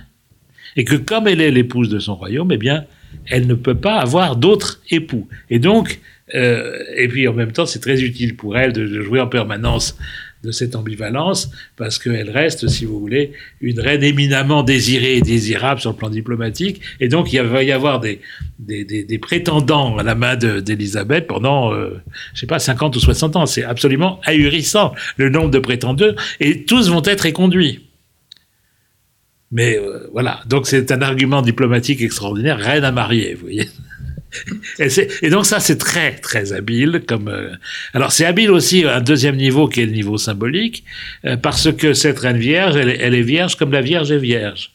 et que comme elle est l'épouse de son royaume, eh bien, elle ne peut pas avoir d'autres époux. Et donc, euh, et puis en même temps, c'est très utile pour elle de, jouer en permanence de cette ambivalence, parce qu'elle reste, si vous voulez, une reine éminemment désirée et désirable sur le plan diplomatique, et donc il va y avoir des, des, des, des prétendants à la main d'Elisabeth pendant, euh, je sais pas, 50 ou 60 ans. C'est absolument ahurissant, le nombre de prétendeurs, et tous vont être éconduits. Mais euh, voilà, donc c'est un argument diplomatique extraordinaire, reine à marier, vous voyez. Et, et, donc ça c'est très très habile comme euh, alors c'est habile aussi à un deuxième niveau qui est le niveau symbolique euh, parce que cette reine vierge elle, elle, est vierge comme la vierge est vierge.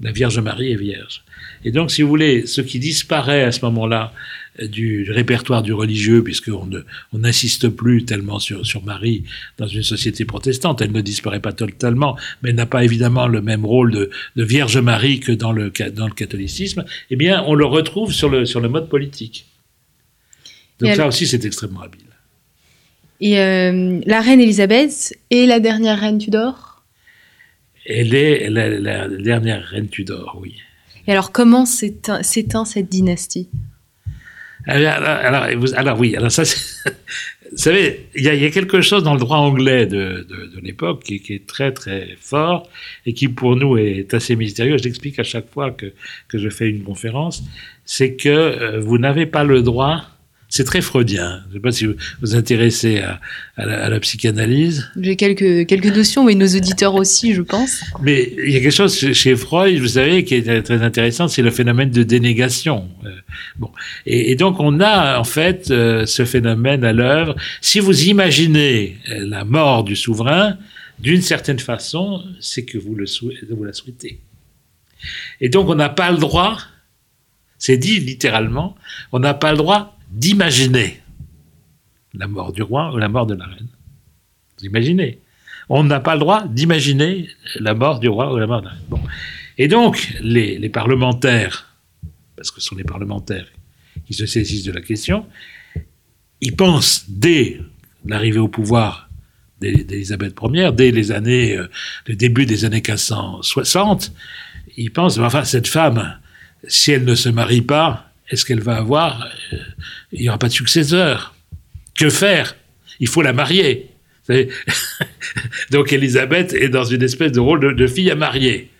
La vierge Marie est vierge. Et donc si vous voulez ce qui disparaît à ce moment-là du répertoire du religieux, puisqu'on n'insiste plus tellement sur, sur Marie dans une société protestante. Elle ne disparaît pas totalement, mais elle n'a pas évidemment le même rôle de, de, Vierge Marie que dans le, dans le catholicisme. Eh bien, on le retrouve sur le, sur le mode politique. Donc et ça elle... aussi, c'est extrêmement habile. Et euh, la reine Elisabeth est la dernière reine Tudor? Elle est la, la, la dernière reine Tudor, oui. Et alors, comment s'éteint cette dynastie? Alors, alors, oui, alors ça, vous savez, il y, a, quelque chose dans le droit anglais de, l'époque qui, est très très fort et qui pour nous est assez mystérieux. Je l'explique à chaque fois que, que je fais une conférence, c'est que euh, vous n'avez pas le droit c'est très freudien. Je ne sais pas si vous vous intéressez à, à, la, à la, psychanalyse. J'ai quelques, quelques notions, mais nos auditeurs aussi, je pense. Mais il y a quelque chose chez Freud, vous savez, qui est très intéressant, c'est le phénomène de dénégation. Euh, bon. Et, et, donc, on a en fait euh, ce phénomène à l'œuvre. Si vous imaginez euh, la mort du souverain, d'une certaine façon, c'est que vous, le vous la souhaitez. Et donc, on n'a pas le droit, c'est dit littéralement, on n'a pas le droit d'imaginer la mort du roi ou la mort de la reine. Vous imaginez On n'a pas le droit d'imaginer la mort du roi ou la mort de la reine. Bon. Et donc, les, les parlementaires, parce que ce sont les parlementaires qui se saisissent de la question, ils pensent dès l'arrivée au pouvoir d'Élisabeth Ier, dès les années, euh, le début des années 1560, ils pensent, enfin, cette femme, si elle ne se marie pas, est-ce qu'elle va avoir, euh, il n'y aura pas de successeur. Que faire? Il faut la marier. donc Élisabeth est dans une espèce de rôle de, fille à marier.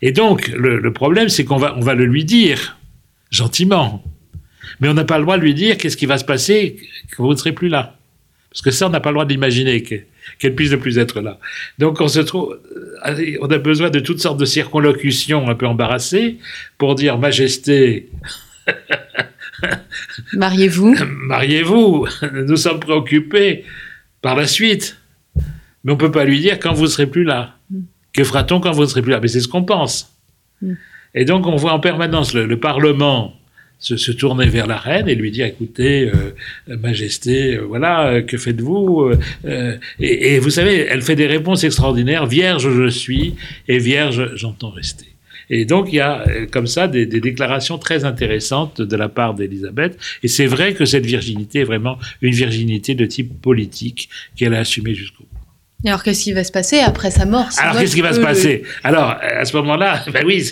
Et donc, le, problème, c'est qu'on va, on va le lui dire, gentiment. Mais on n'a pas le droit de lui dire qu'est-ce qui va se passer quand vous ne serez plus là. Parce que ça, on n'a pas le droit d'imaginer qu'elle puisse ne plus être là. Donc on se trouve, euh, on a besoin de toutes sortes de circonlocutions un peu embarrassées pour dire Majesté. Mariez-vous? Mariez-vous? Nous sommes préoccupés par la suite. Mais on ne peut pas lui dire quand vous ne serez plus là. Que fera-t-on quand vous ne serez plus là? Mais c'est ce qu'on pense. Mm. Et donc on voit en permanence le Parlement se, tourner vers la reine et lui dire écoutez, euh, Majesté, euh, voilà, euh, que faites-vous et, vous savez, elle fait des réponses extraordinaires. Vierge je suis et vierge j'entends rester. Et donc il y a comme ça des, des déclarations très intéressantes de la part d'Élisabeth. Et c'est vrai que cette virginité est vraiment une virginité de type politique qu'elle a assumée jusqu'au bout alors, qu'est-ce qui va se passer après sa mort? Alors, qu'est-ce qui va se passer? Alors, à ce moment-là, ben oui,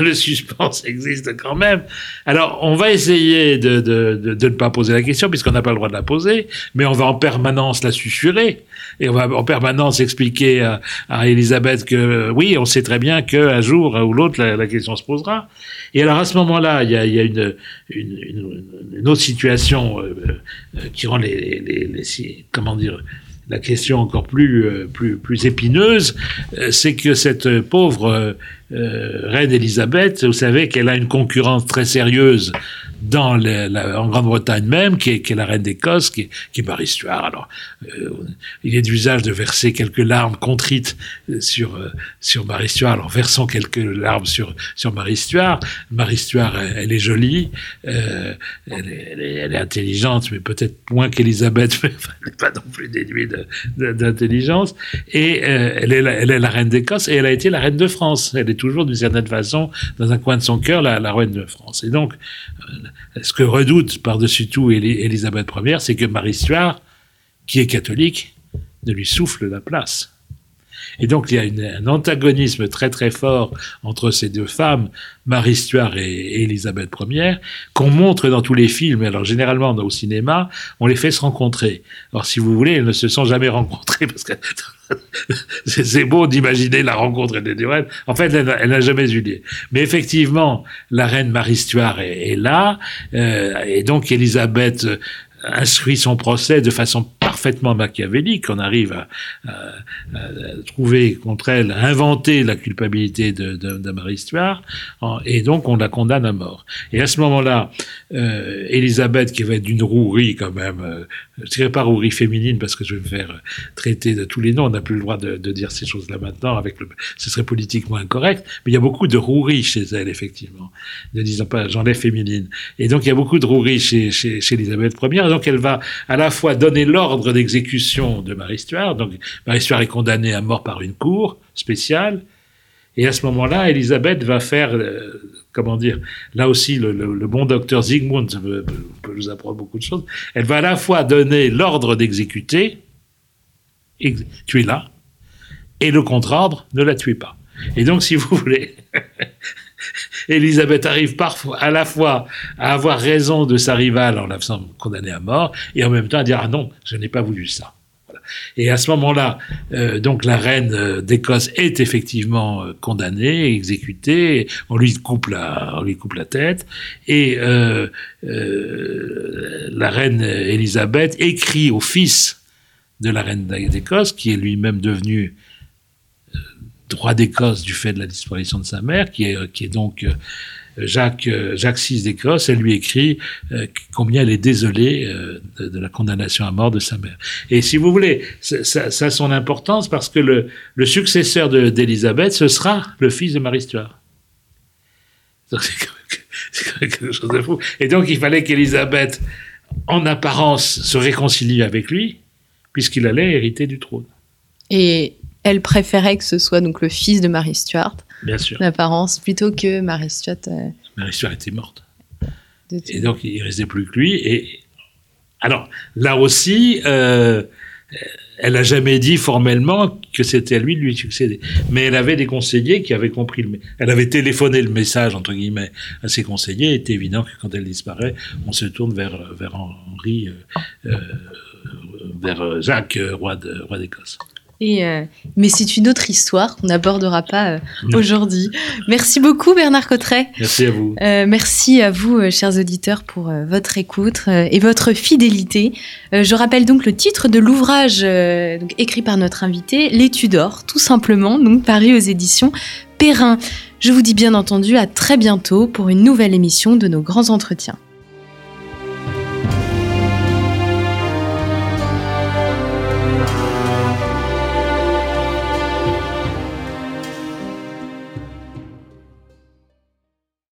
le suspense existe quand même. Alors, on va essayer de, de, de, de ne pas poser la question, puisqu'on n'a pas le droit de la poser, mais on va en permanence la susurrer. Et on va en permanence expliquer à, à Elisabeth que, oui, on sait très bien qu'un jour ou l'autre, la, question se posera. Et alors, à ce moment-là, il y a, une, autre situation euh, euh, qui rend la question encore plus, euh, plus, épineuse, euh, c'est que cette pauvre euh, reine Elisabeth, vous savez qu'elle a une concurrence très sérieuse dans la, en Grande-Bretagne même, qui est, la reine d'Écosse, qui, est Marie Stuart. Alors, euh, il est d'usage de verser quelques larmes contrites sur euh, sur Marie Stuart. Alors, versons quelques larmes sur sur Marie Stuart. Marie Stuart, elle, est jolie, euh, elle, est, elle, est, intelligente, mais peut-être moins qu'Élisabeth, mais elle n'est pas non plus dénuée d'intelligence. Et elle, est la, elle est la reine d'Écosse et elle a été la reine de France. Elle est toujours d'une certaine façon dans un coin de son cœur la, la reine de France. Et donc ce que redoute par-dessus tout Élisabeth Ier, c'est que Marie Stuart, qui est catholique, ne lui souffle la place. Et donc il y a un antagonisme très très fort entre ces deux femmes, Marie Stuart et, Élisabeth Ier, qu'on montre dans tous les films. Alors généralement au cinéma, on les fait se rencontrer. Alors si vous voulez, elles ne se sont jamais rencontrées parce que c'est beau d'imaginer la rencontre des deux reines. En fait, elle, n'a jamais eu lieu. Mais effectivement, la reine Marie Stuart est, là, euh, et donc Élisabeth instruit son procès de façon parfaitement machiavélique. On arrive à, trouver contre elle, à inventer la culpabilité de, de, Marie Stuart, et donc on la condamne à mort. Et à ce moment-là, euh, Elisabeth, qui va être d'une rouerie quand même, euh, je dirais pas rouerie féminine parce que je vais me faire traiter de tous les noms, on n'a plus le droit de, de dire ces choses-là maintenant, avec le, ce serait politiquement incorrect, mais il y a beaucoup de rouerie chez elle, effectivement, ne disons pas j'enlève féminine. Et donc il y a beaucoup de rouerie chez, chez, chez Elisabeth Ier, donc elle va à la fois donner l'ordre d'exécution de Marie Stuart, donc Marie Stuart est condamnée à mort par une cour spéciale, et à ce moment-là, Elisabeth va faire, euh, comment dire, là aussi, le, bon docteur Zygmunt peut, peut, nous apprendre beaucoup de choses. Elle va à la fois donner l'ordre d'exécuter, tuez-la, et le contre-ordre, ne la tuez pas. Et donc, si vous voulez, Elisabeth arrive parfois à la fois à avoir raison de sa rivale en la faisant condamner à mort, et en même temps à dire ah non, je n'ai pas voulu ça. Et à ce moment-là, euh, donc la reine euh, d'Écosse est effectivement euh, condamnée, exécutée. On lui coupe la, on lui coupe la tête. Et la reine Élisabeth écrit au fils de la reine d'Écosse, qui est lui-même devenu droit d'Écosse du fait de la disparition de sa mère, qui est, est donc Jacques, Jacques VI d'Écosse, elle lui écrit euh, combien elle est désolée euh, de, la condamnation à mort de sa mère. Et si vous voulez, ça, a son importance parce que le, successeur d'Élisabeth, ce sera le fils de Marie Stuart. C'est quelque chose de fou. Et donc il fallait qu'Élisabeth, en apparence, se réconcilie avec lui, puisqu'il allait hériter du trône. Et elle préférait que ce soit donc le fils de Marie Stuart, Bien sûr. d'apparence, plutôt que Marie Stuart. euh, Marie Stuart était morte. Et donc, il restait plus que lui. Et alors, là aussi, euh, elle a jamais dit formellement que c'était à lui de lui succéder. Mais elle avait des conseillers qui avaient compris le. Elle avait téléphoné le message entre guillemets à ses conseillers. Il était évident que quand elle disparaît, on se tourne vers vers Henri, euh, vers Jacques, roi de roi d'Écosse. Et, euh, mais c'est une autre histoire qu'on n'abordera pas euh, aujourd'hui. Merci beaucoup Bernard Cotteret. Merci à vous. Euh, merci à vous, chers auditeurs, pour votre écoute et votre fidélité. Je rappelle donc le titre de l'ouvrage donc écrit par notre invité, L'étude d'or, tout simplement, donc paru aux éditions Perrin. Je vous dis bien entendu à très bientôt pour une nouvelle émission de nos grands entretiens.